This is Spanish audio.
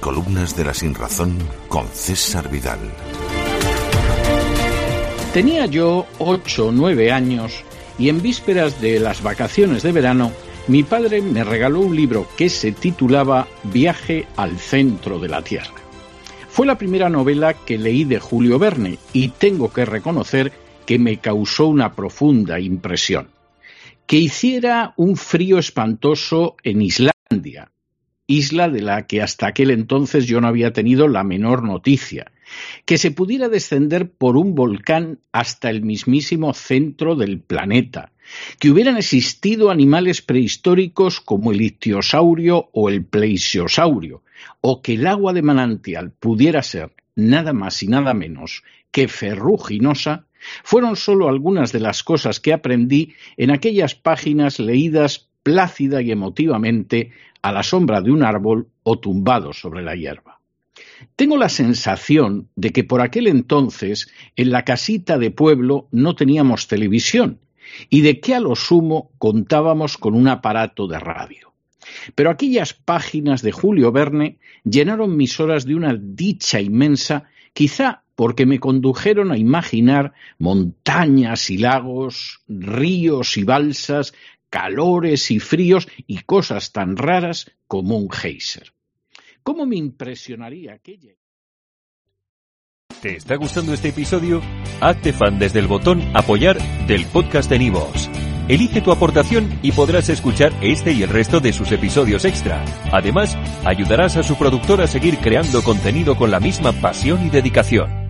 Crónicas de la Sinrazón con César Vidal. Tenía yo ocho o nueve años y en vísperas de las vacaciones de verano mi padre me regaló un libro que se titulaba Viaje al centro de la Tierra. Fue la primera novela que leí de Julio Verne y tengo que reconocer que me causó una profunda impresión. Que hiciera un frío espantoso en Islandia, isla de la que hasta aquel entonces yo no había tenido la menor noticia, que se pudiera descender por un volcán hasta el mismísimo centro del planeta, que hubieran existido animales prehistóricos como el ictiosaurio o el pleixiosaurio, o que el agua de manantial pudiera ser nada más y nada menos que ferruginosa, fueron solo algunas de las cosas que aprendí en aquellas páginas leídas plácida y emotivamente a la sombra de un árbol o tumbado sobre la hierba. Tengo la sensación de que por aquel entonces en la casita de pueblo no teníamos televisión y de que a lo sumo contábamos con un aparato de radio. Pero aquellas páginas de Julio Verne llenaron mis horas de una dicha inmensa, quizá porque me condujeron a imaginar montañas y lagos, ríos y balsas, calores y fríos y cosas tan raras como un geyser. ¿Cómo me impresionaría aquella? ¿Te está gustando este episodio? Hazte fan desde el botón Apoyar del podcast de Nivos. Elige tu aportación y podrás escuchar este y el resto de sus episodios extra. Además, ayudarás a su productor a seguir creando contenido con la misma pasión y dedicación.